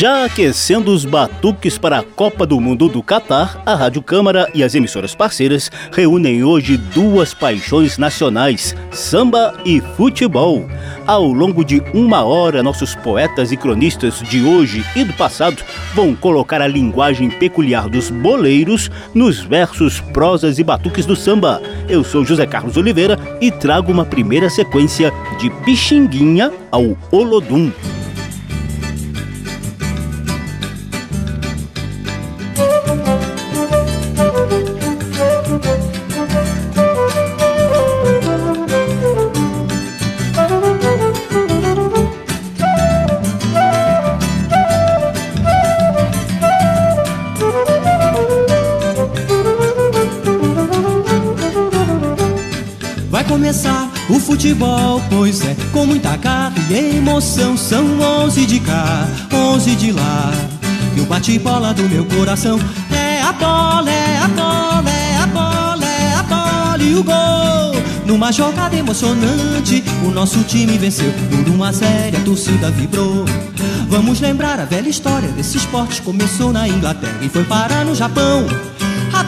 Já aquecendo os batuques para a Copa do Mundo do Catar, a Rádio Câmara e as emissoras parceiras reúnem hoje duas paixões nacionais, samba e futebol. Ao longo de uma hora, nossos poetas e cronistas de hoje e do passado vão colocar a linguagem peculiar dos boleiros nos versos, prosas e batuques do samba. Eu sou José Carlos Oliveira e trago uma primeira sequência de Pixinguinha ao Olodum. Pois é, com muita garra e emoção. São onze de cá, onze de lá. E o bate-bola do meu coração é a bola, é a bola, é a bola, é a bola e o gol. Numa jogada emocionante, o nosso time venceu por uma série, a torcida vibrou. Vamos lembrar a velha história desse esporte. Começou na Inglaterra e foi parar no Japão.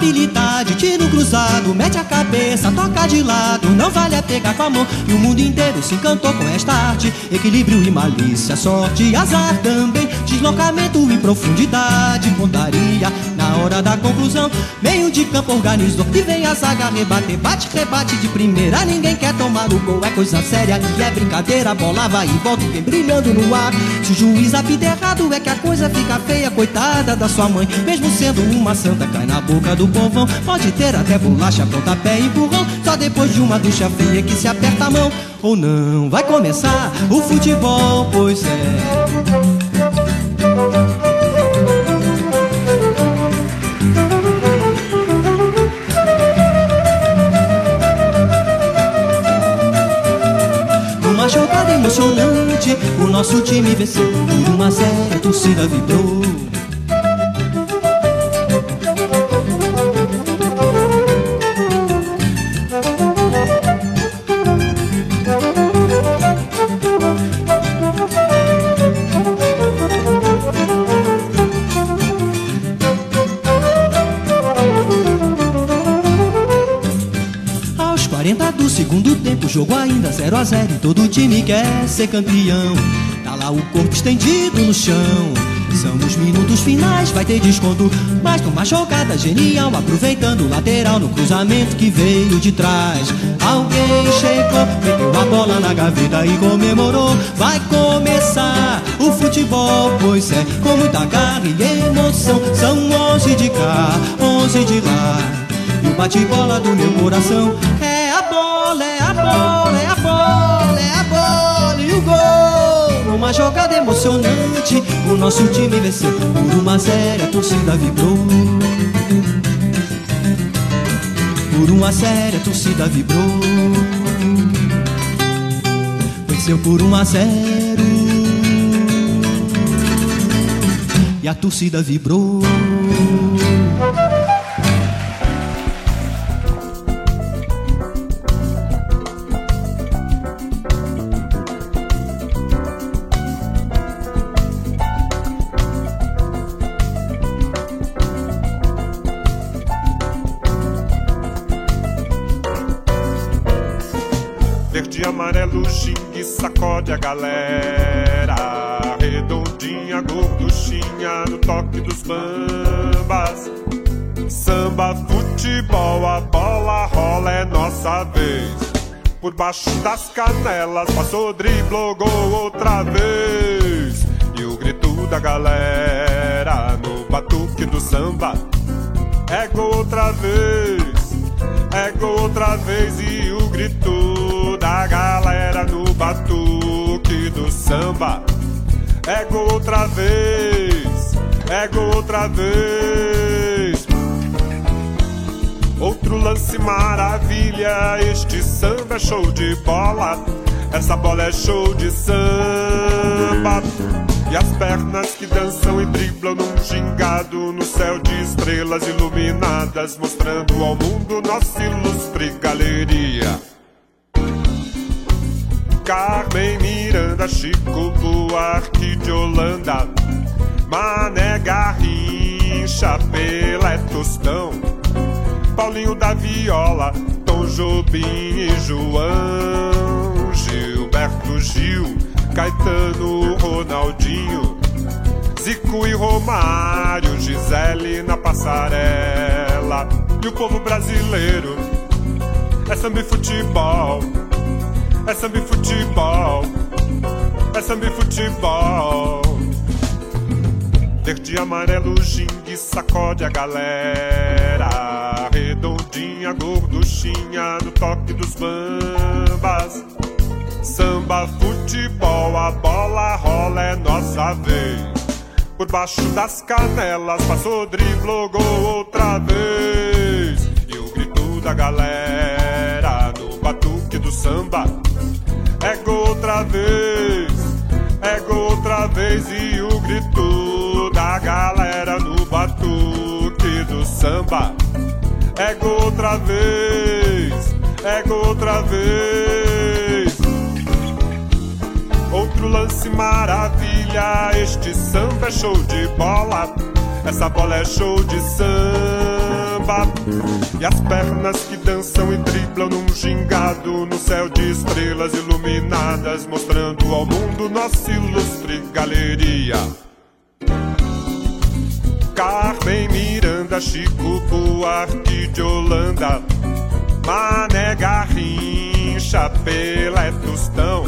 Habilidade, tiro cruzado, mete a cabeça, toca de lado, não vale a pegar com a mão. E o mundo inteiro se encantou com esta arte. Equilíbrio e malícia, sorte e azar também. Deslocamento e profundidade, pontaria na hora da conclusão. Meio de campo organizou e vem a zaga rebater, bate, rebate de primeira. Ninguém quer tomar o gol, é coisa séria e é brincadeira. A bola vai e volta e vem brilhando no ar. Se o juiz apita errado, é que a coisa fica feia, coitada da sua mãe. Mesmo sendo uma santa, cai na boca do povão. Pode ter até bolacha, pontapé e empurrão. Só depois de uma ducha fria que se aperta a mão. Ou não, vai começar o futebol, pois é. Emocionante, o nosso time venceu. Por uma série, a torcida vibrou. 0 a 0 e todo time quer ser campeão. Tá lá o corpo estendido no chão. São os minutos finais, vai ter desconto. Mas numa jogada genial, aproveitando o lateral no cruzamento que veio de trás. Alguém chegou, meteu a bola na gaveta e comemorou. Vai começar o futebol, pois é, com muita garra e emoção. São 11 de cá, 11 de lá. E o bate-bola do meu coração Numa jogada emocionante, o nosso time venceu por uma série, a torcida vibrou. Por uma série, a torcida vibrou. Venceu por um a zero. E a torcida vibrou. Sacode a galera. Redondinha, gorduchinha, no toque dos bambas. Samba, futebol, a bola rola, é nossa vez. Por baixo das canelas, passou, driblou, gol outra vez. E o grito da galera no batuque do samba. É gol outra vez, é gol outra vez. E o grito da galera no batuque do samba. Ego outra vez, ego outra vez. Outro lance maravilha, este samba é show de bola. Essa bola é show de samba. E as pernas que dançam e driblam num gingado no céu de estrelas iluminadas, mostrando ao mundo nossa ilustre galeria. Carmen Miranda, Chico Buarque de Holanda, Mané Garrincha, Pelé Tostão, Paulinho da Viola, Tom Jobim e João, Gilberto Gil, Caetano, Ronaldinho, Zico e Romário, Gisele na passarela, e o povo brasileiro é samba e futebol é samba e futebol, é samba e futebol. Verde, amarelo, gingue, sacode a galera. Redondinha, gorduchinha, no toque dos bambas. Samba, futebol, a bola rola, é nossa vez. Por baixo das canelas, passou, driblou, gol outra vez. E o grito da galera outra vez, gol outra vez e o grito da galera no batuque do samba. Gol outra vez, gol outra vez. Outro lance maravilha, este samba é show de bola. Essa bola é show de samba. E as pernas que dançam e driblam num gingado no céu de estrelas iluminadas, mostrando ao mundo nossa ilustre galeria. Carmen Miranda, Chico Buarque de Holanda, Mané Garrincha, Pelé Tostão,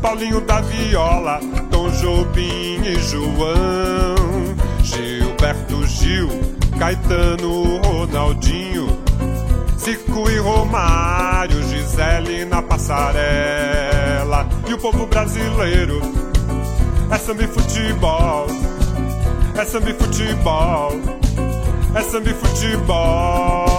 Paulinho da Viola, Tom Jobim e João, Gilberto Gil, Caetano, Ronaldinho, Zico e Romário, Gisele na passarela. E o povo brasileiro é samba e futebol, é samba e futebol, é samba e futebol.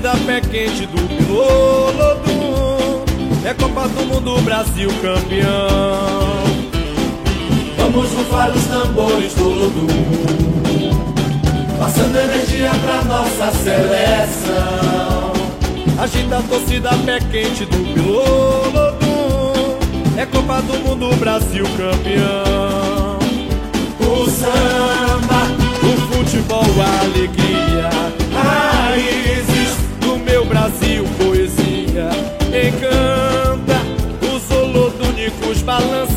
Agita a torcida pé quente do Lodum É Copa do Mundo, Brasil campeão. Vamos rufar os tambores do Lodum Passando energia pra nossa seleção. Agita a torcida pé quente do Pilolodum É Copa do Mundo, Brasil campeão. O samba, o futebol, a alegria Raízes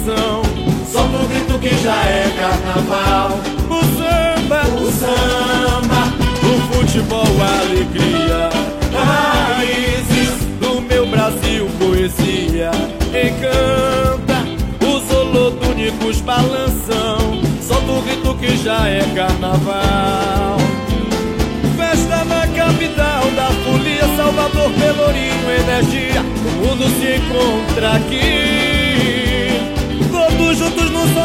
balanção Solta o grito que já é carnaval. O samba, o samba, o futebol, a alegria. Raízes do meu Brasil, poesia. Encanta os holodúnicos balanção Solta o grito que já é carnaval. Festa na capital da folia Salvador, Pelourinho, energia. O mundo se encontra aqui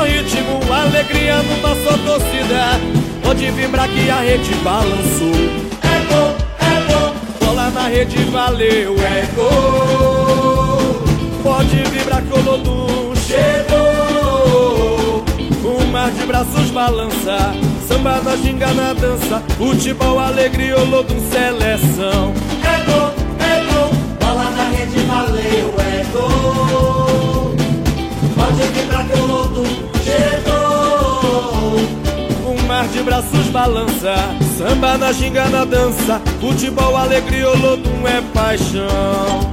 ritmo Alegria numa só torcida Pode vibrar que a rede balançou. É bom, é bom. Bola na rede, valeu, é gol. Pode vibrar que o Lodum chegou. O mar de braços balança Samba na ginga na dança. Futebol, alegria, o Lodum seleção. É gol, é gol Bola na rede, valeu, é gol. Pode vibrar que o Lodum chegou de braços balança, samba na ginga na dança, futebol, alegria, olodum é paixão.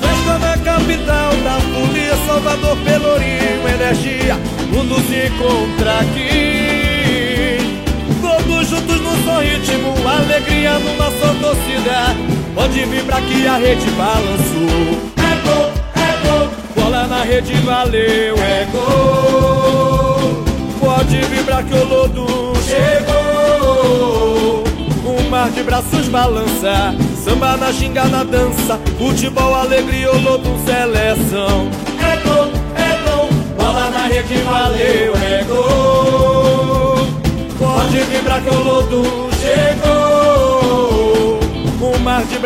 Festa na capital da folia, Salvador, Pelourinho, energia, mundo se encontra aqui. Todos juntos no só ritmo, alegria numa só torcida. Pode vibrar que a rede balançou. É gol, é gol, bola na rede valeu, é gol. Pode vibrar que o lodo chegou. Um mar de braços balança, samba na ginga na dança, futebol, alegria, o lodo seleção. É gol, é gol, bola na rede valeu, é gol. Pode vibrar que o lodo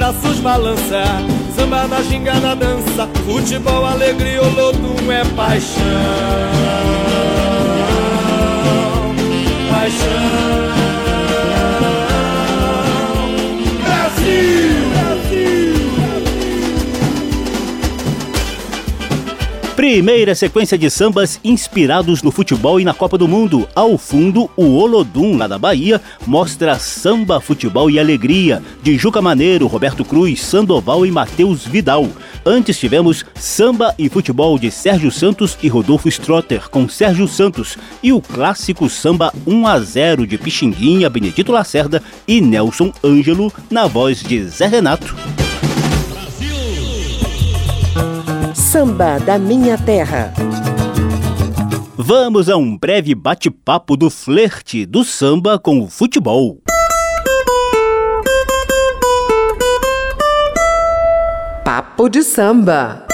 braços balança, samba na ginga na dança, futebol, alegria, o lodo é paixão. Paixão. Primeira sequência de sambas inspirados no futebol e na Copa do Mundo. Ao fundo, o Olodum, lá da Bahia, mostra samba, futebol e alegria, de Juca Maneiro, Roberto Cruz, Sandoval e Matheus Vidal. Antes tivemos samba e futebol de Sérgio Santos e Rodolfo Strotter, com Sérgio Santos, e o clássico samba 1 a 0 de Pixinguinha, Benedito Lacerda e Nelson Ângelo, na voz de Zé Renato. Samba da Minha Terra. Vamos a um breve bate-papo do flerte do samba com o futebol. Papo de samba.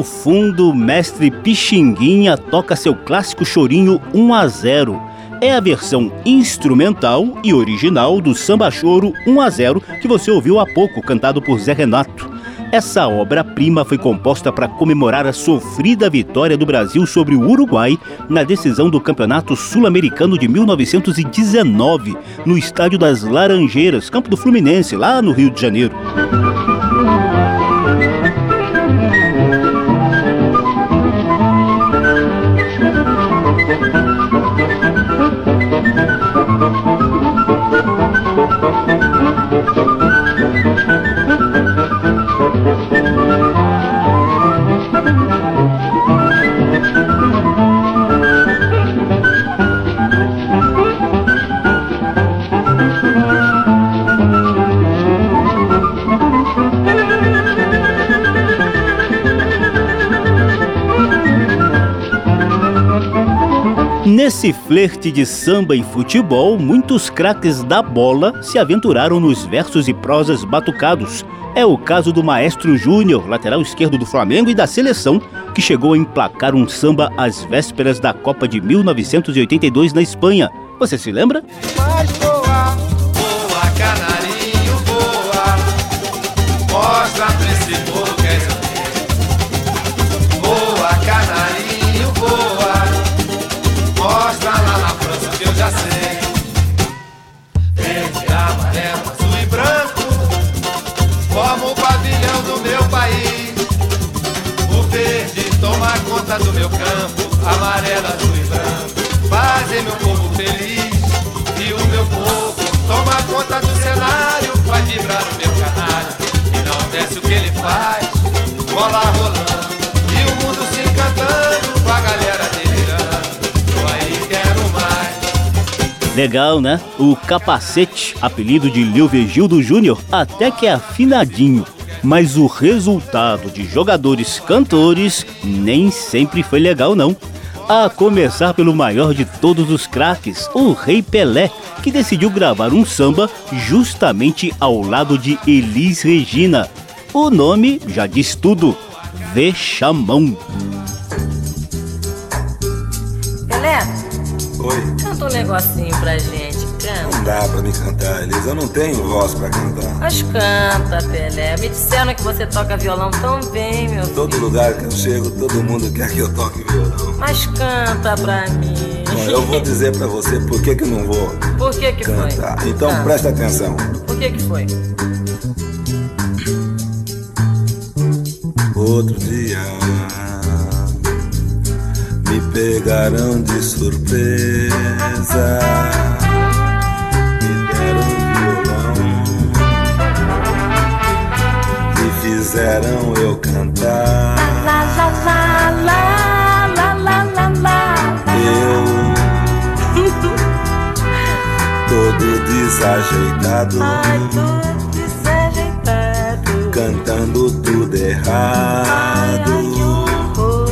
Ao fundo, mestre Pixinguinha toca seu clássico chorinho 1 a 0. É a versão instrumental e original do samba choro 1 a 0 que você ouviu há pouco, cantado por Zé Renato. Essa obra-prima foi composta para comemorar a sofrida vitória do Brasil sobre o Uruguai na decisão do Campeonato Sul-Americano de 1919, no Estádio das Laranjeiras, campo do Fluminense, lá no Rio de Janeiro. Nesse flerte de samba e futebol, muitos craques da bola se aventuraram nos versos e prosas batucados. É o caso do Maestro Júnior, lateral esquerdo do Flamengo e da seleção, que chegou a emplacar um samba às vésperas da Copa de 1982 na Espanha. Você se lembra? Mas meu campo. Amarelo, azul e branco. Fazem meu povo feliz. E o meu povo toma conta do cenário. Vai vibrar o meu canário. E não desce o que ele faz. Bola rolando. E o mundo se encantando. Com a galera delirando. Eu aí quero mais. Legal, né? O capacete, apelido de Leovegildo Júnior, até que é afinadinho. Mas o resultado de jogadores cantores nem sempre foi legal, não. A começar pelo maior de todos os craques, o Rei Pelé, que decidiu gravar um samba justamente ao lado de Elis Regina. O nome já diz tudo: Vexamão. Pelé, Oi. canta Canta um negocinho pra gente, canta. Não dá pra me cantar, Elisa. Eu não tenho voz pra cantar. Mas canta, Pelé. Me disseram que você toca violão tão bem, meu filho. Todo lugar que eu chego, todo mundo quer que eu toque violão. Mas canta pra mim. Bom, eu vou dizer pra você por que que não vou Por que que cantar. foi? Então Ah, presta atenção. Por que que foi? Outro dia me pegaram de surpresa. Fizeram eu cantar. Lá, lá, lá, lá, lá, lá, lá, lá. Eu todo desajeitado, Ai, desajeitado. cantando tudo Ai, ai, errado.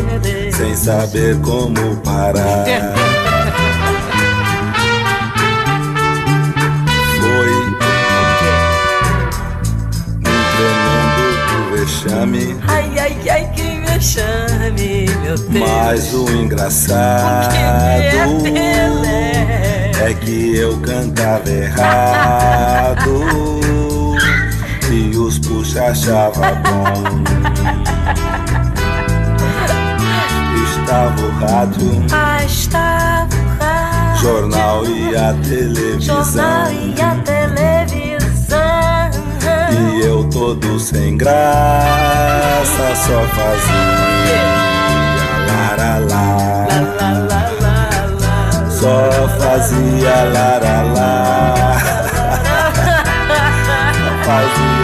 meu Deus. sem saber como parar. Vexame, Ai, ai, ai, que vexame, meu Deus. mas o O que é engraçado é que eu cantava errado e os puxa achava bom. Estava o rádio, Ah, estava o rádio, jornal e a televisão. jornal e a televisão. E eu todo sem graça só fazia laralá. Lá, lá, lá, lá. Só fazia laralá. Fazia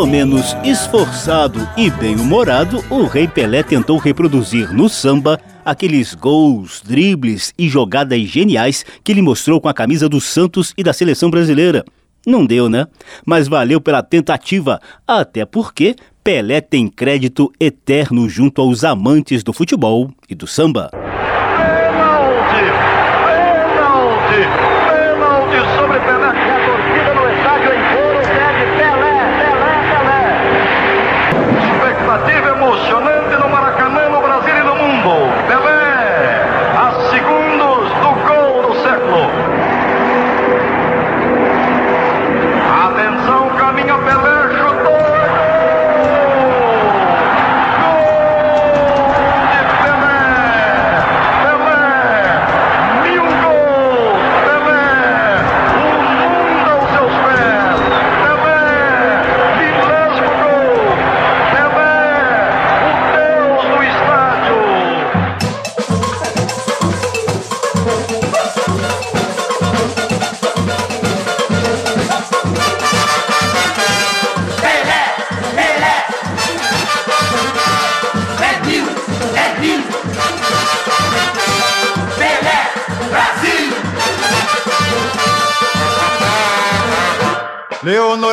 Pelo menos esforçado e bem-humorado, o Rei Pelé tentou reproduzir no samba aqueles gols, dribles e jogadas geniais que ele mostrou com a camisa do Santos e da seleção brasileira. Não deu, né? Mas valeu pela tentativa, até porque Pelé tem crédito eterno junto aos amantes do futebol e do samba.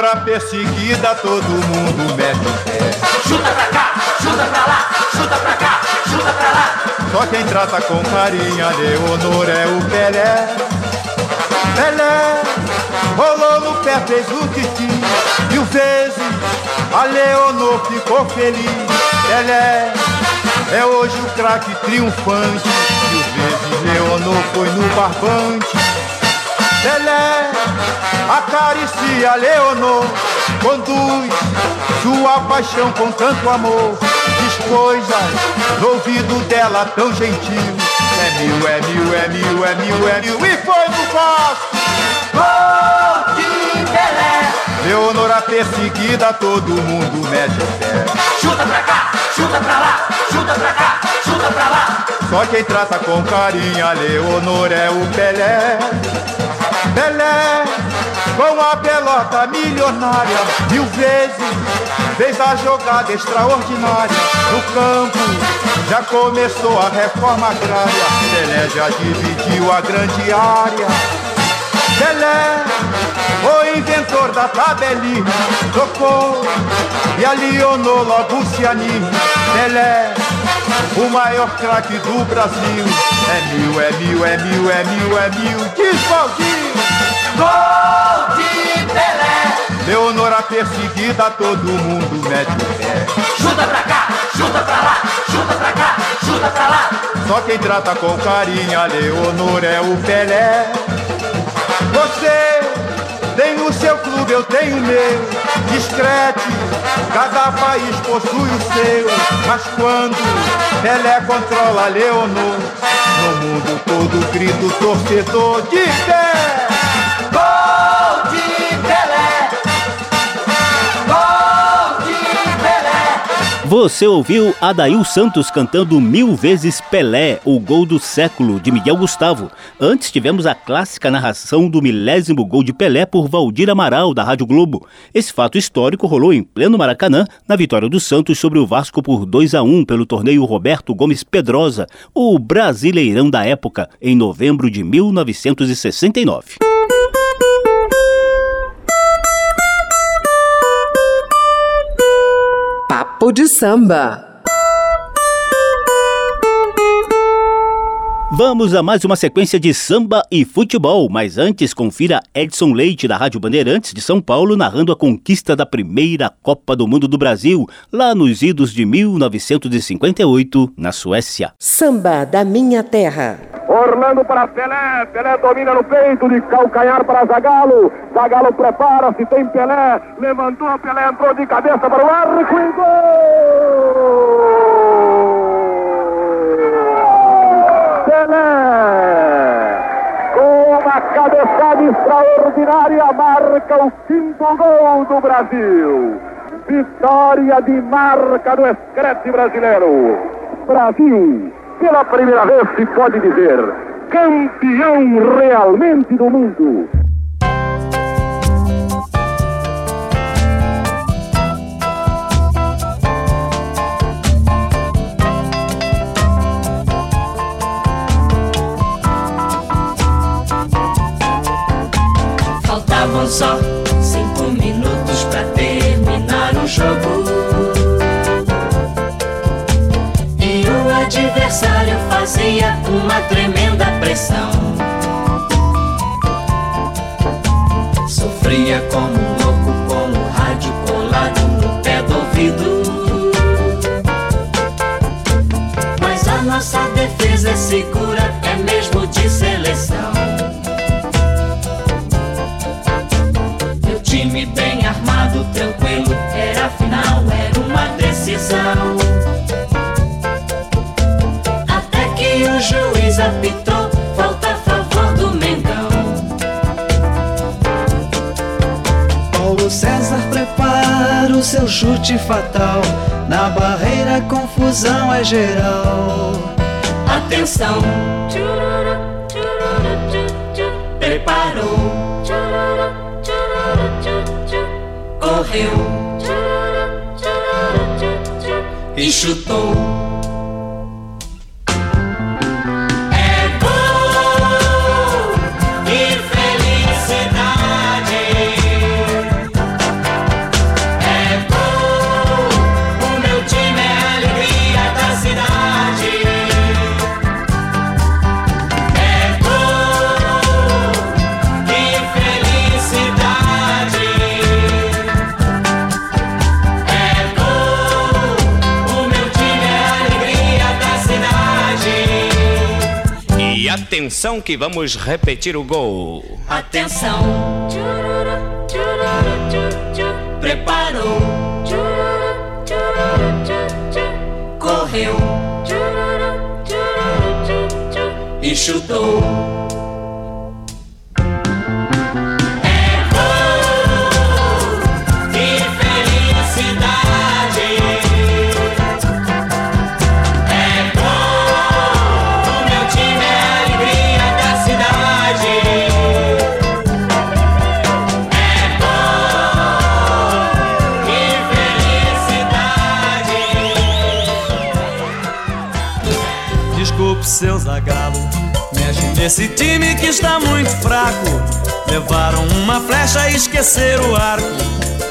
Leonora perseguida, todo mundo mete o pé. Chuta pra cá, chuta pra lá, chuta pra cá, chuta pra lá. Só quem trata com carinho a Leonor é o Pelé. Pelé, rolou no pé, fez o quis. Mil vezes a Leonor ficou feliz. Pelé é hoje o craque triunfante. Mil vezes Leonor foi no barbante. Acaricia Leonor, conduz sua paixão com tanto amor, diz coisas no ouvido dela tão gentil. É mil, é mil, é mil, é mil, é mil, e foi no. Gol de Pelé! Leonora perseguida, todo mundo mete o pé. Chuta pra cá, chuta pra lá, chuta pra cá, chuta pra lá. Só quem trata com carinho a Leonor é o Pelé. Pelé, com a pelota milionária, mil vezes fez a jogada extraordinária. No campo já começou a reforma agrária. Pelé já dividiu a grande área. Pelé, o inventor da tabelinha, tocou e a Leonor logo se anima. Pelé, o maior craque do Brasil. É mil, é mil, é mil, é mil, é mil. Diz Valdir! Gol de Pelé! Leonora perseguida, todo mundo mete o pé. Chuta pra cá, chuta pra lá, chuta pra cá, chuta pra lá. Só quem trata com carinho a Leonor é o Pelé. Você tem o seu clube, eu tenho o meu. Discrete, cada país possui o seu. Mas quando Pelé controla Leonor, no mundo todo grito torcedor de pé. Você ouviu Adail Santos cantando mil vezes Pelé, o gol do século, de Miguel Gustavo. Antes tivemos a clássica narração do milésimo gol de Pelé por Valdir Amaral, da Rádio Globo. Esse fato histórico rolou em pleno Maracanã, na vitória do Santos sobre o Vasco por 2 a 1 pelo torneio Roberto Gomes Pedrosa, o brasileirão da época, em novembro de 1969. Papo de samba. Vamos a mais uma sequência de samba e futebol, mas antes confira Edson Leite da Rádio Bandeirantes de São Paulo narrando a conquista da primeira Copa do Mundo do Brasil, lá nos idos de 1958, na Suécia. Samba da minha terra. Orlando para Pelé, Pelé domina no peito, de calcanhar para Zagalo, Zagalo prepara-se, tem Pelé, levantou, Pelé entrou de cabeça para o arco e gol! Com uma cabeçada extraordinária, marca o quinto gol do Brasil. Vitória de marca do escrete brasileiro. Brasil, pela primeira vez se pode dizer, campeão realmente do mundo. Só cinco minutos pra terminar o jogo. E o adversário fazia uma tremenda pressão. Sofria como um louco com o rádio colado no pé do ouvido. Mas a nossa defesa é segura, bem armado, tranquilo, era final, era uma decisão. Até que o juiz apitou, falta a favor do Mengão. Paulo César prepara o seu chute fatal. Na barreira, confusão é geral. Atenção! Preparou. Correu. E chutou. Atenção que vamos repetir o gol. Atenção! Preparou. Correu. E chutou. Nesse time que está muito fraco. Levaram uma flecha e esqueceram o arco.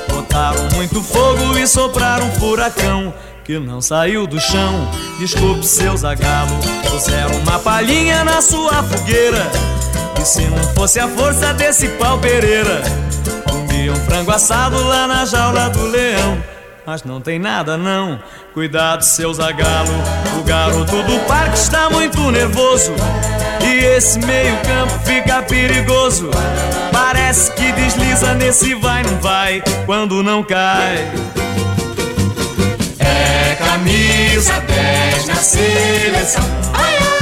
Botaram muito fogo e sopraram um furacão que não saiu do chão. Desculpe, seu Zagalo. Puseram uma palhinha na sua fogueira. E se não fosse a força desse pau Pereira, Comi um frango assado lá na jaula do leão. Mas não tem nada não, cuidado seu zagalo. O garoto do parque está muito nervoso. E esse meio campo fica perigoso. Parece que desliza nesse vai não vai Quando não cai. É camisa 10 na seleção. É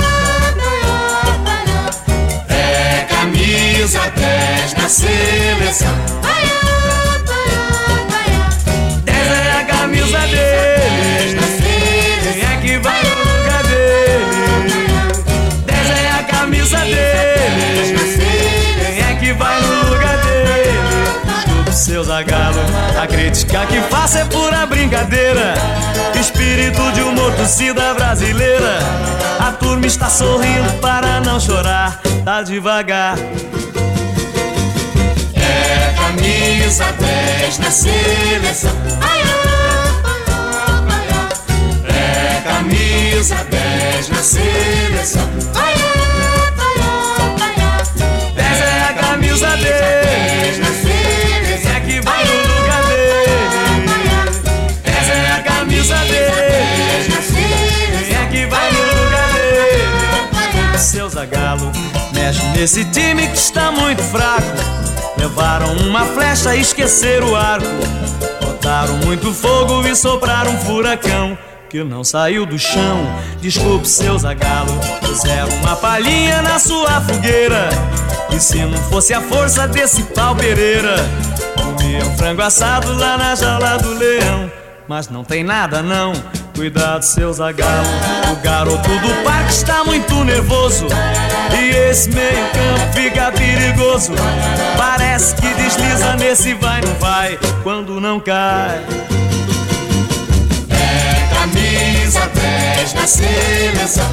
crítica que faço é pura brincadeira. Espírito de uma torcida brasileira. A turma está sorrindo para não chorar. Tá devagar. É camisa 10 na seleção. camisa 10 na seleção. Zagalo mexe nesse time que está muito fraco. Levaram uma flecha e esqueceram o arco. Botaram muito fogo e sopraram um furacão que não saiu do chão. Desculpe, seu zagalo, puseram uma palhinha na sua fogueira. E se não fosse a força desse pau Pereira, comia um frango assado lá na jaula do leão. Mas não tem nada não, cuidado, seu zagalo. O garoto do parque está muito nervoso. E esse meio campo fica perigoso. Parece que desliza nesse vai, não vai, quando não cai camisa 10 na seleção.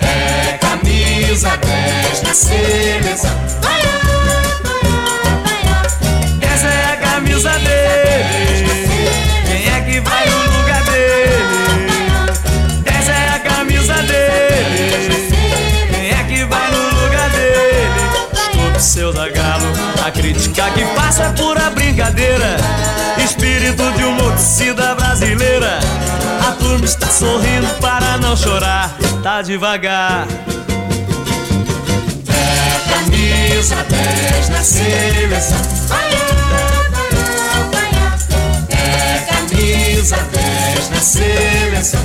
É camisa 10 na seleção. Brincadeira espírito de uma brasileira. A turma está sorrindo para não chorar, tá devagar. É camisa 10 na seleção. É camisa 10 na seleção.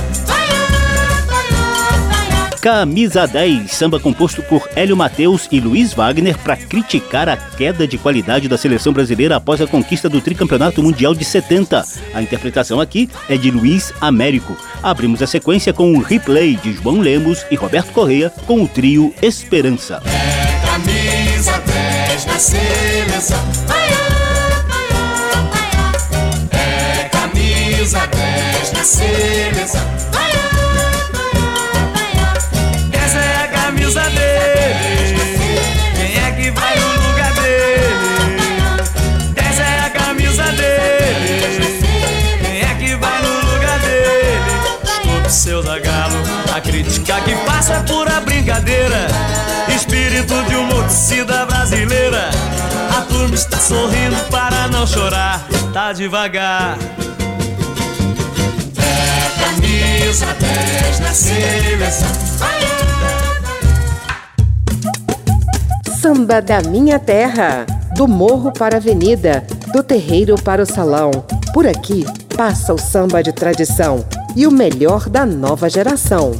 Camisa 10, samba composto por Hélio Mateus e Luiz Wagner para criticar a queda de qualidade da seleção brasileira após a conquista do tricampeonato mundial de 70. A interpretação aqui é de Luiz Américo. Abrimos a sequência com um replay de João Lemos e Roberto Correia com o trio Esperança. É camisa 10 na seleção. É camisa 10 na seleção. É pura brincadeira. Espírito de uma torcida brasileira. A turma está sorrindo para não chorar. Tá devagar. É camisa 10 na seleção. Samba da minha terra, do morro para a avenida, do terreiro para o salão. Por aqui passa o samba de tradição e o melhor da nova geração.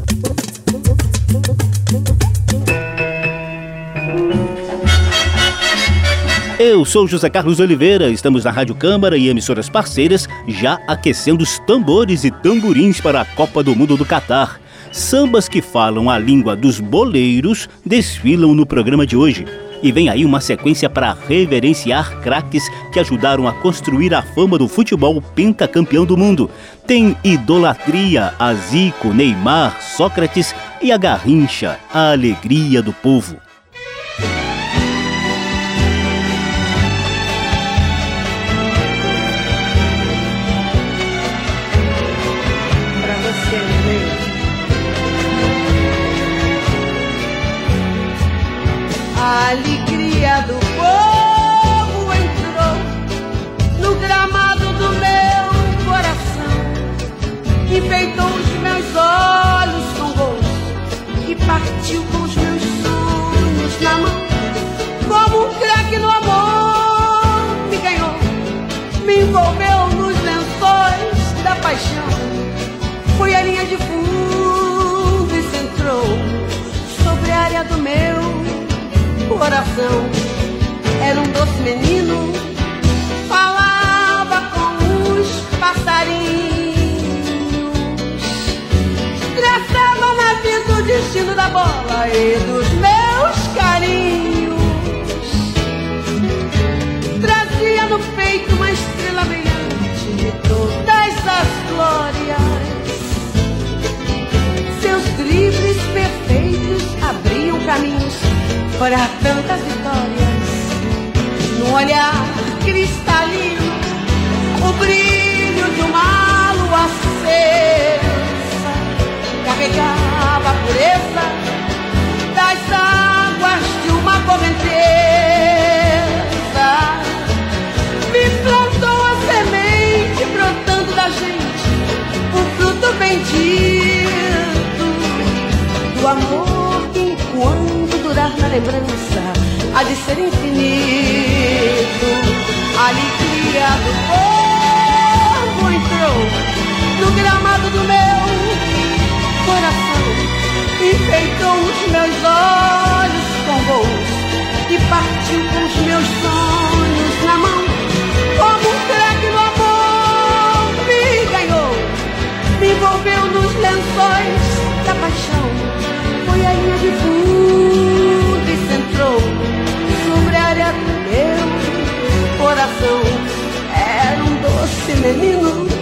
Eu sou José Carlos Oliveira, estamos na Rádio Câmara e emissoras parceiras, já aquecendo os tambores e tamborins para a Copa do Mundo do Catar sambas que falam a língua dos boleiros desfilam no programa de hoje. E vem aí uma sequência para reverenciar craques que ajudaram a construir a fama do futebol pentacampeão do mundo. Tem idolatria a Zico, Neymar, Sócrates e a Garrincha, a alegria do povo. alegria do povo. enfeitou os meus olhos com rosto e partiu com os meus sonhos na mão. Como um craque no amor me ganhou, me envolveu nos lençóis da paixão. Foi a linha de fundo e centrou sobre a área do meu coração. Era um doce menino, falava com os passarinhos. Traçava na vida o destino da bola e dos meus carinhos. Trazia no peito uma estrela brilhante de todas as glórias. Seus dribles perfeitos abriam caminhos para tantas vitórias. No olhar cristalino, o brilho carregava a pureza das águas de uma correnteza. Me plantou a semente brotando da gente, o fruto bendito do amor que enquanto durar na lembrança há de ser infinito. Alegria do povo entrou no gramado do meu coração enfeitou os meus olhos com voos e partiu com os meus sonhos na mão. Como um craque no amor me ganhou, me envolveu nos lençóis da paixão. Foi a linha de fundo e centrou sobre a área do meu coração. Era um doce menino,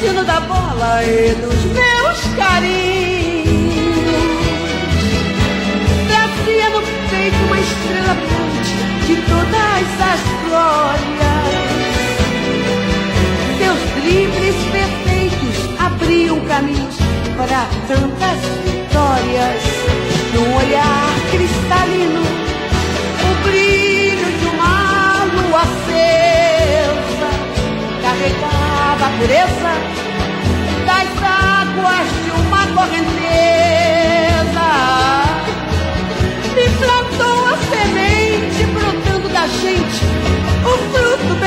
destino da bola e dos meus carinhos. Trazia no peito uma estrela brilhante de todas as glórias. Seus dribles perfeitos abriam caminhos para tantas vitórias. Num olhar cristalino, o brilho de uma lua acesa carregava a pureza das águas de uma correnteza. Me plantou a semente brotando da gente o fruto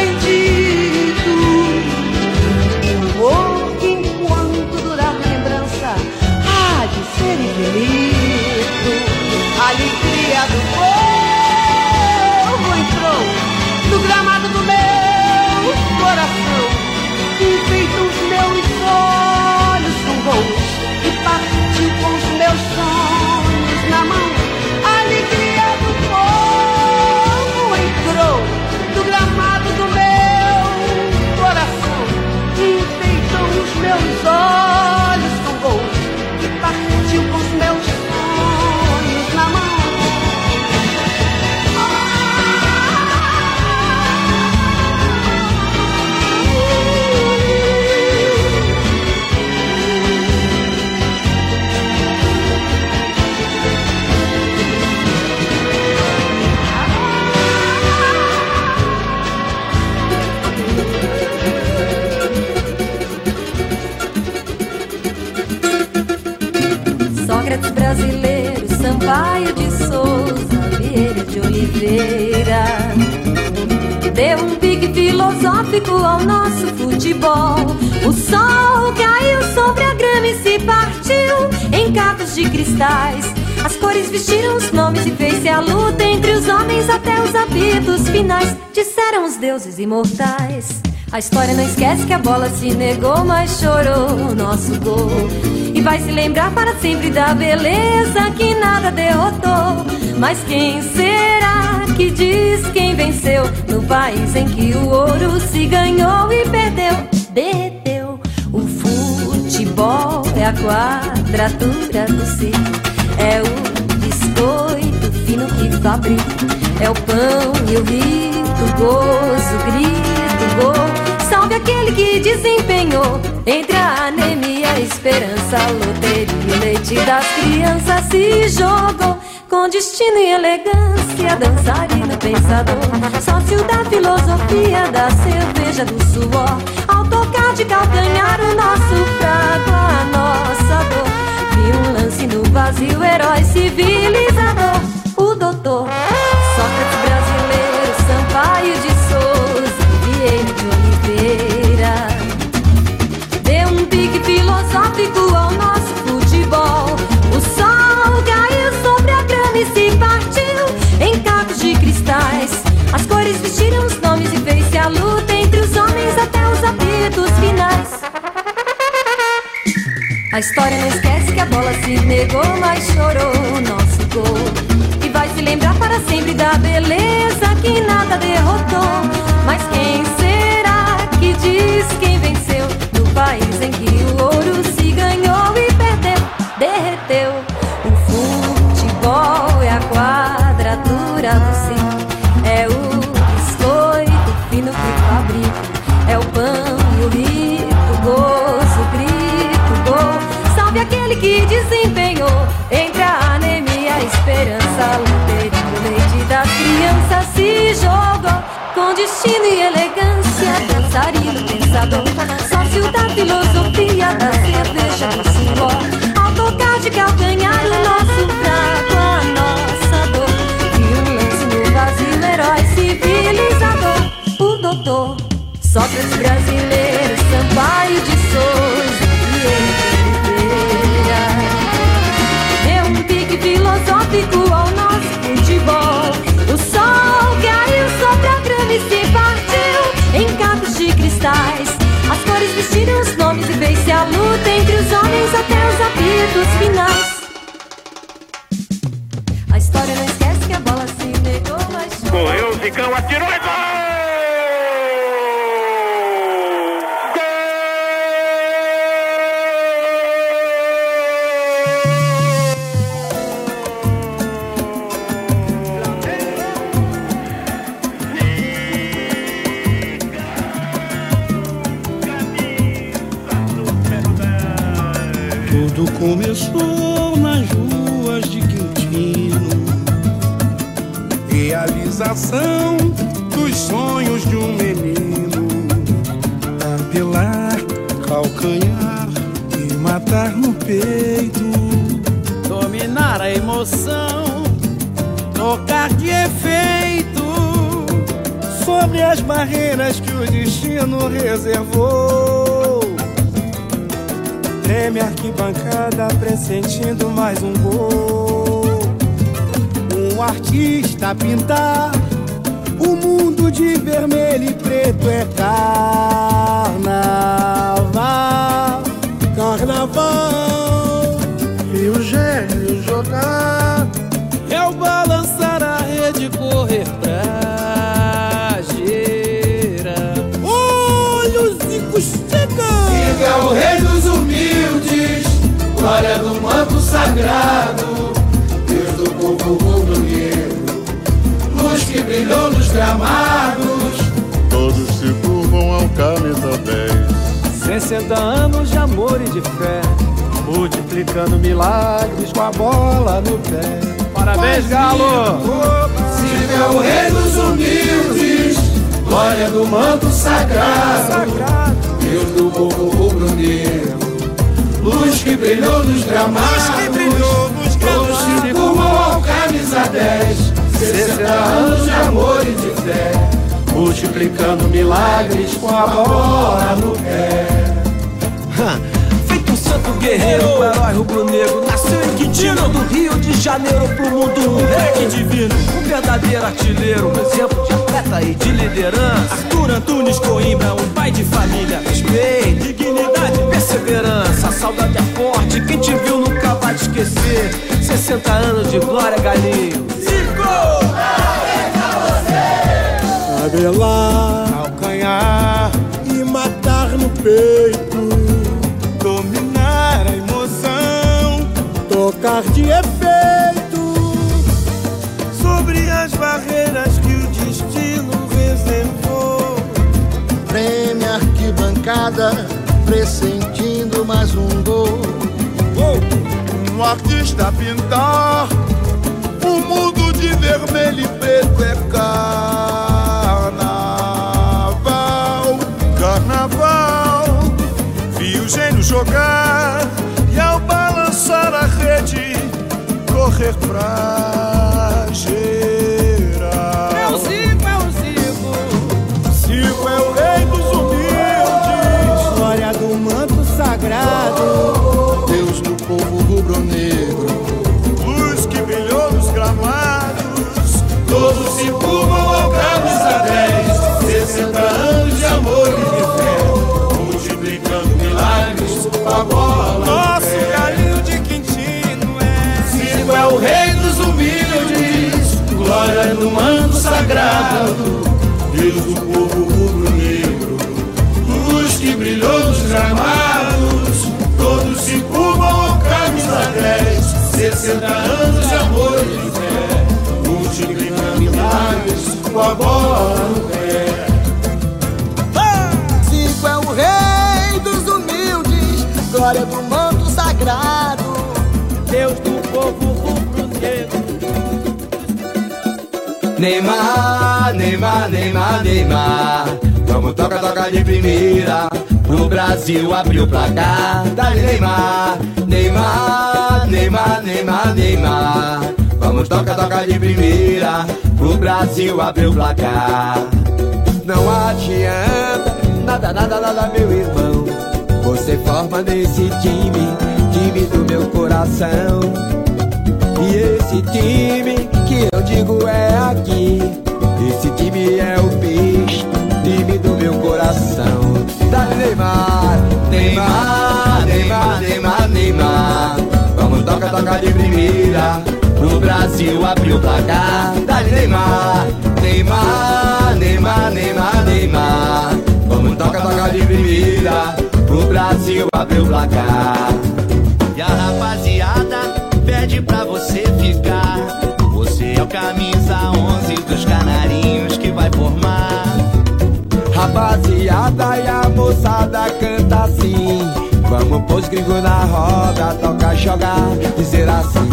Sampaio de Souza, Vieira de Oliveira. Deu um pique filosófico ao nosso futebol. O sol caiu sobre a grama e se partiu em cacos de cristais. As cores vestiram os nomes e fez-se a luta entre os homens até os apitos finais. Disseram os deuses imortais. A história não esquece que a bola se negou, mas chorou o nosso gol. E vai se lembrar para sempre da beleza que nada derrotou. Mas quem será que diz quem venceu no país em que o ouro se ganhou e perdeu? Derreteu. O futebol é a quadratura do círculo, é o biscoito fino que fabrica, é o pão e o rito, o gozo, grito, gol. Salve aquele que desempenhou entre a anemia, a esperança, a loteria, o leite das crianças se jogou com destino e elegância, dançarino pensador, sócio da filosofia, da cerveja do suor. Ao tocar de calcanhar o nosso fraco, a nossa dor. Vi um lance no vazio, herói civilizador, o doutor. A história não esquece que a bola se negou, mas chorou o nosso gol. E vai se lembrar para sempre da beleza que nada derrotou. Mas quem será destino e elegância, dançarino, pensador, sócio da filosofia, finais. A história não esquece que a bola se negou, mas Correu o Zicão, atirou e gol! Começou nas ruas de Quintino. Realização dos sonhos de um menino. Apelar, calcanhar e matar no peito. Dominar a emoção, tocar de efeito. Sobre as barreiras que o destino reservou. Treme a arquibancada pressentindo mais um gol. Um artista pintar o mundo de vermelho e preto é carnaval. Sagrado, Deus do povo rubro-negro, luz que brilhou nos gramados. Todos se curvam ao camisa 10. 60 anos de amor e de fé, multiplicando milagres com a bola no pé. Parabéns, Galo! Zico é o rei dos humildes, glória do manto sagrado, Deus do povo rubro-negro, luz que brilhou nos gramados, todos se curvam ao camisa 10, 60 anos de amor e de fé, multiplicando milagres com a bola no pé. Feito um santo guerreiro, um herói rubro-negro. Nasceu em Quintino, do Rio de Janeiro pro mundo Um moleque divino, um verdadeiro artilheiro Um exemplo de atleta e de liderança. Arthur Antunes Coimbra, um pai de família. Respeito, dignidade, perseverança saudade é forte, quem te viu nunca vai te esquecer 60 anos de glória, galinho Zico! Abelar, calcanhar e matar no peito. Dominar a emoção, tocar de efeito. Sobre as barreiras que o destino reservou. Prêmio arquibancada, pressentindo mais um gol. Um artista pintar um mundo de vermelho e preto é carnaval, carnaval. Vi o gênio jogar e ao balançar a rede correr pra gente. A bola. No Nosso galinho de Quintino é. Zico é o rei dos humildes Glória no manto sagrado. Deus do povo rubro-negro Luz que brilhou nos gramados. Todos se curvam ao camisa 10 60 anos de amor e de fé. Multiplicando milagres com a bola no pé humildes, glória do manto sagrado. Deus do povo rubro-negro. Neymar, Neymar, Neymar, Neymar. Vamos toca, toca de primeira. Pro Brasil abrir o placar. Dale Neymar, Neymar, Neymar, Neymar, Neymar. Vamos toca, toca de primeira. Pro Brasil abrir o placar. Não adianta, nada, nada, nada, meu irmão. Você forma nesse time, time do meu coração. E esse time que eu digo é aqui. Esse time é o bicho, time do meu coração. Dale Neymar, Neymar, Neymar, Neymar, Neymar. Vamos toca, toca de primeira. Pro Brasil abrir o placar. Dale Neymar, Neymar, Neymar, Neymar, Neymar. Vamos toca, toca de primeira. Pro Brasil abrir o placar. E a rapaziada pede pra você ficar. Você é o camisa 11 dos canarinhos que vai formar. Rapaziada e a moçada canta assim. Vamos pôr os gringos na roda, tocar, jogar, dizer assim.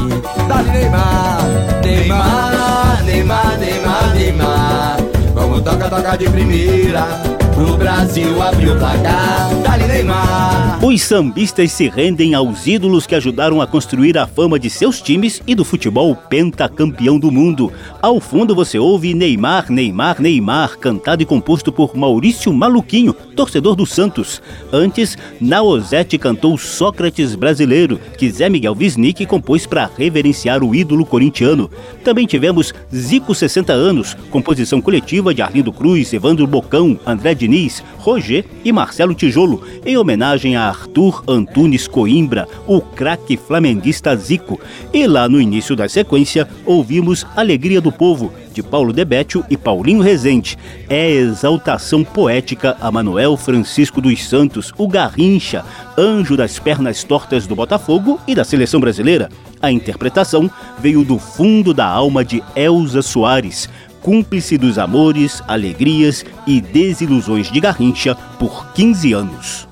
Dali Neymar, Neymar, Neymar, Neymar, Neymar. Vamos tocar, tocar de primeira. Pro Brasil abrir o placar. Dali Neymar. Os sambistas se rendem aos ídolos que ajudaram a construir a fama de seus times e do futebol pentacampeão do mundo. Ao fundo você ouve Neymar, Neymar, Neymar, cantado e composto por Maurício Maluquinho, torcedor do Santos. Antes, Naozete cantou Sócrates brasileiro, que Zé Miguel Wisnik compôs para reverenciar o ídolo corintiano. Também tivemos Zico 60 anos, composição coletiva de Arlindo Cruz, Evandro Bocão, André Diniz, Roger e Marcelo Tijolo, em homenagem a Arthur Antunes Coimbra, o craque flamenguista Zico. E lá no início da sequência, ouvimos Alegria do Povo, de Paulo Debétio e Paulinho Rezende. É exaltação poética a Manuel Francisco dos Santos, o Garrincha, anjo das pernas tortas do Botafogo e da seleção brasileira. A interpretação veio do fundo da alma de Elza Soares, cúmplice dos amores, alegrias e desilusões de Garrincha por 15 anos.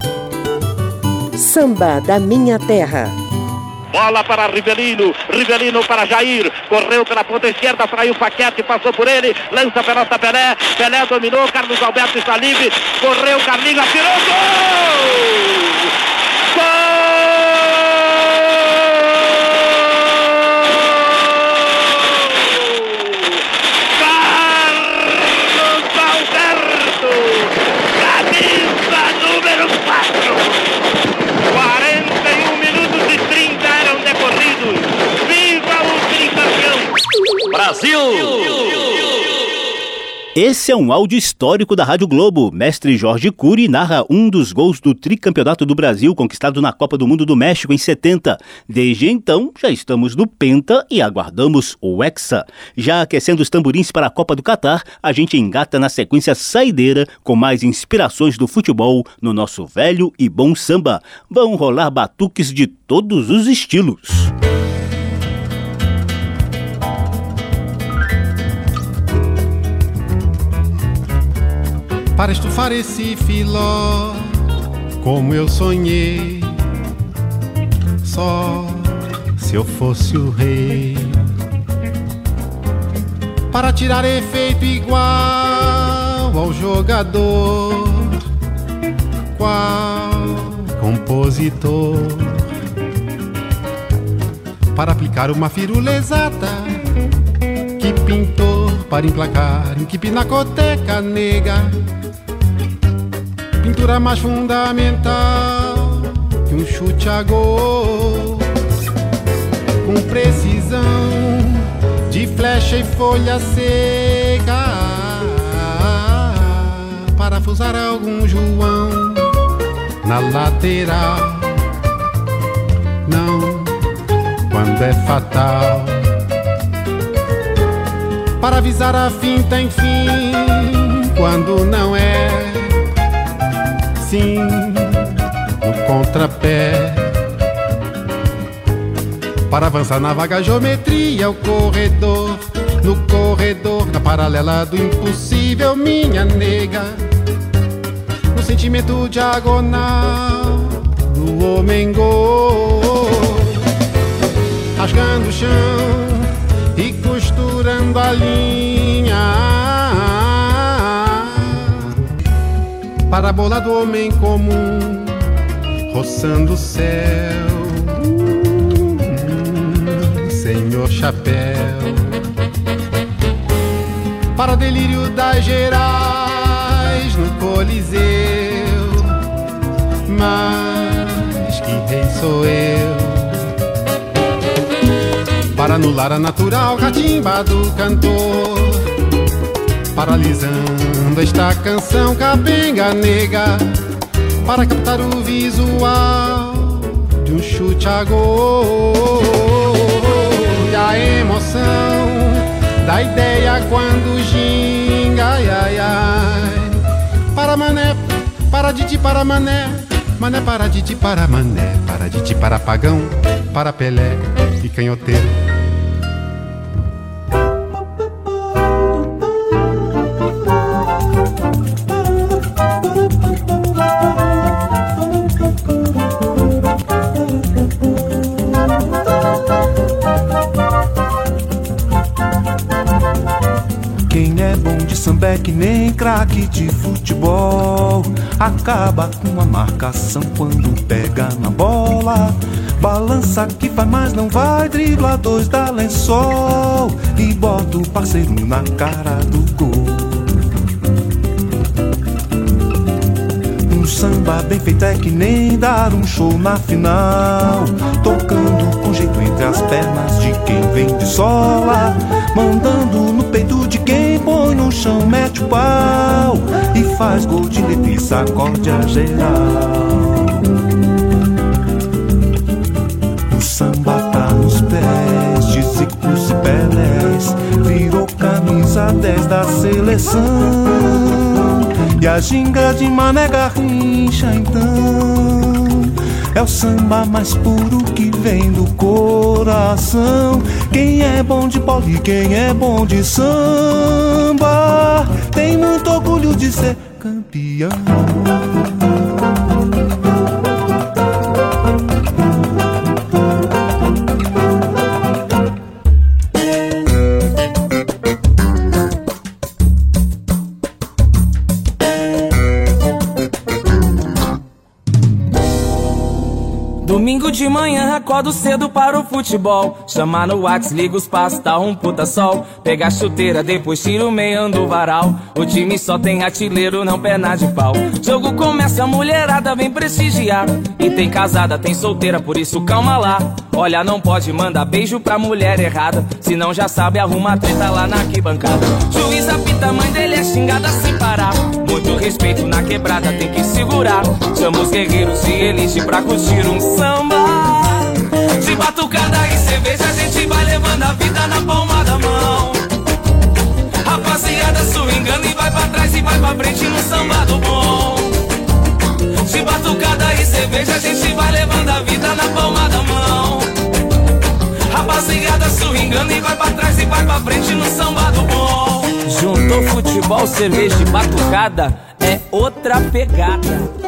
Samba da Minha Terra. Bola para Rivelino, Rivelino para Jair, correu pela ponta esquerda, traiu Paquete, passou por ele, lança pelota Pelé, Pelé dominou, Carlos Alberto está livre, correu Carlinhos, atirou, gol! Carlos Alberto, camisa número 4. 41 minutos e 30 eram decorridos. Viva o tricampeão! Brasil! Esse é um áudio histórico da Rádio Globo. Mestre Jorge Cury narra um dos gols do tricampeonato do Brasil conquistado na Copa do Mundo do México em 70. Desde então, já estamos no Penta e aguardamos o Hexa. Já aquecendo os tamborins para a Copa do Catar, a gente engata na sequência saideira com mais inspirações do futebol no nosso velho e bom samba. Vão rolar batuques de todos os estilos. Para estufar esse filó, como eu sonhei. Só se eu fosse o rei, para tirar efeito igual ao jogador. Qual compositor para aplicar uma firula exata? Que pintor para emplacar em que pinacoteca nega? Pintura mais fundamental que um chute a gol com precisão de flecha e folha seca parafusar algum João na lateral. Não, quando é fatal. Para avisar a finta, enfim, quando não é. Sim, no contrapé para avançar na vaga geometria, o corredor, no corredor, na paralela do impossível, minha nega. No sentimento diagonal do homem gol, rasgando o chão costurando a linha. Para a bola do homem comum, roçando o céu senhor chapéu. Para o delírio das Gerais no Coliseu, mas que rei sou eu? Para anular a natural catimba do cantor, paralisando esta canção capenga nega, para captar o visual de um chute a gol a emoção da ideia quando ginga, ai, ai, ai. Para mané, para Didi, para mané, mané para Didi, para mané, para Didi, para pagão, para Pelé e canhoteiro. Craque de futebol. Acaba com a marcação quando pega na bola. Balança que faz, mas não vai. Dribla dois da lençol. E bota o parceiro na cara do gol. Um samba bem feito é que nem dar um show na final. Tocando com jeito entre as pernas de quem vem de sola. Mandando chão, mete o pau e faz gol de letra e sacode a geral. O samba tá nos pés de Zicos e Pelés, virou camisa 10 da seleção. E a ginga de Mané Garrincha então é o samba mais puro que vem do coração. Quem é bom de bola e quem é bom de samba tem muito orgulho de ser campeão. Acordo cedo para o futebol. Chamar no Whats, liga os passos, tá um puta sol. Pega a chuteira, depois tira o meião do varal. O time só tem artilheiro, não perna de pau. Jogo começa, a mulherada vem prestigiar. E tem casada, tem solteira, por isso calma lá. Olha, não pode mandar beijo pra mulher errada. Senão já sabe, arruma treta lá na arquibancada. Juiz apita, mãe dele é xingada sem parar. Muito respeito na quebrada, tem que segurar. Chama os guerreiros e elige pra curtir um samba. Batucada e cerveja, a gente vai levando a vida na palma da mão. Rapaziada, swingando e vai pra trás e vai pra frente no samba do bom. De batucada e cerveja, a gente vai levando a vida na palma da mão. Rapaziada, swingando e vai pra trás e vai pra frente no samba do bom. Juntou futebol, cerveja e batucada, é outra pegada.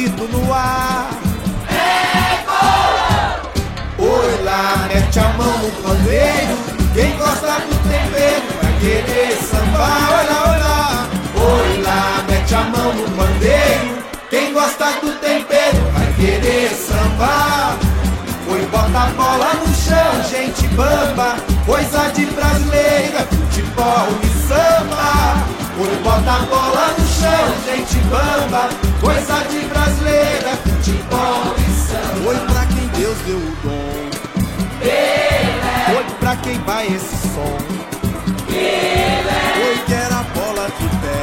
grito no ar. Oi lá, mete a mão no pandeiro. Quem gosta do tempero vai querer sambar. Oi lá, mete a mão no pandeiro. Quem gosta do tempero vai querer sambar. Oi, bota a bola no chão, gente bamba. Coisa de brasileira, futebol e samba. Oi, bota a bola no chão, gente bamba. Coisa de brasileira, futebol e samba. Oi, pra quem Deus deu o dom. Oi, pra quem vai esse som. Oi, quer a bola de pé.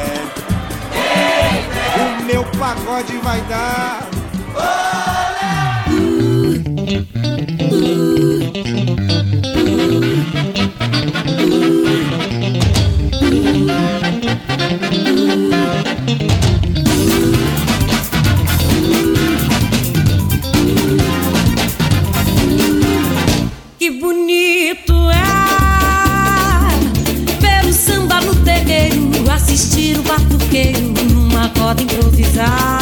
O meu pagode vai dar. Que numa roda improvisar.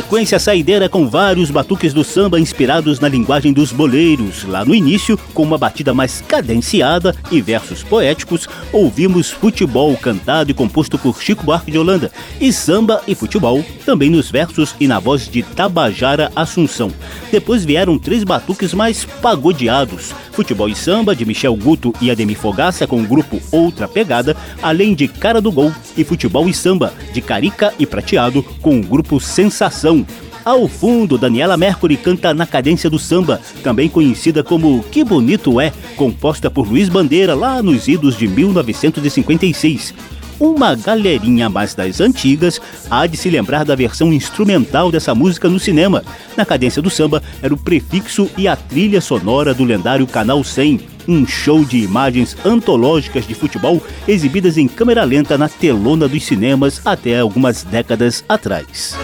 it. Sequência saideira com vários batuques do samba inspirados na linguagem dos boleiros. Lá no início, com uma batida mais cadenciada e versos poéticos, ouvimos futebol cantado e composto por Chico Buarque de Holanda e samba e futebol, também nos versos e na voz de Tabajara Assunção. Depois vieram três batuques mais pagodeados: futebol e samba de Michel Guto e Ademir Fogaça com o grupo Outra Pegada, além de Cara do Gol e futebol e samba de Carica e Prateado com o grupo Sensação. Ao fundo, Daniela Mercury canta na cadência do samba, também conhecida como Que Bonito É, composta por Luiz Bandeira lá nos idos de 1956. Uma galerinha mais das antigas há de se lembrar da versão instrumental dessa música no cinema. Na cadência do samba era o prefixo e a trilha sonora do lendário Canal 100, um show de imagens antológicas de futebol exibidas em câmera lenta na telona dos cinemas até algumas décadas atrás.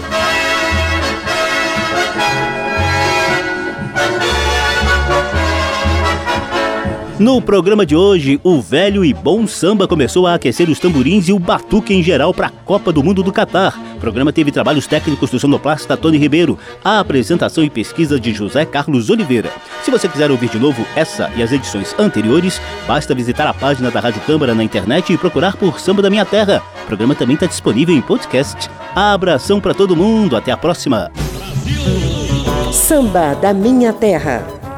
No programa de hoje, o velho e bom samba começou a aquecer os tamborins e o batuque em geral para a Copa do Mundo do Catar. O programa teve trabalhos técnicos do sonoplasta Tony Ribeiro, a apresentação e pesquisa de José Carlos Oliveira. Se você quiser ouvir de novo essa e as edições anteriores, basta visitar a página da Rádio Câmara na internet e procurar por Samba da Minha Terra. O programa também está disponível em podcast. Abração para todo mundo, até a próxima. Samba da Minha Terra.